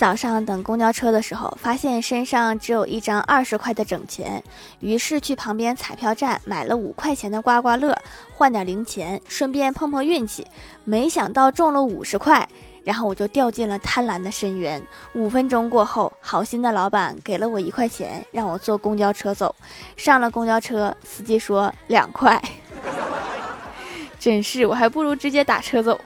早上等公交车的时候发现身上只有一张二十块的整钱于是去旁边彩票站买了五块钱的刮刮乐换点零钱顺便碰碰运气没想到中了五十块然后我就掉进了贪婪的深渊。五分钟过后好心的老板给了我一块钱让我坐公交车走。上了公交车司机说两块。真是我还不如直接打车走。